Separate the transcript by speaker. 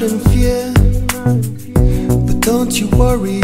Speaker 1: not in fear, but don't you worry,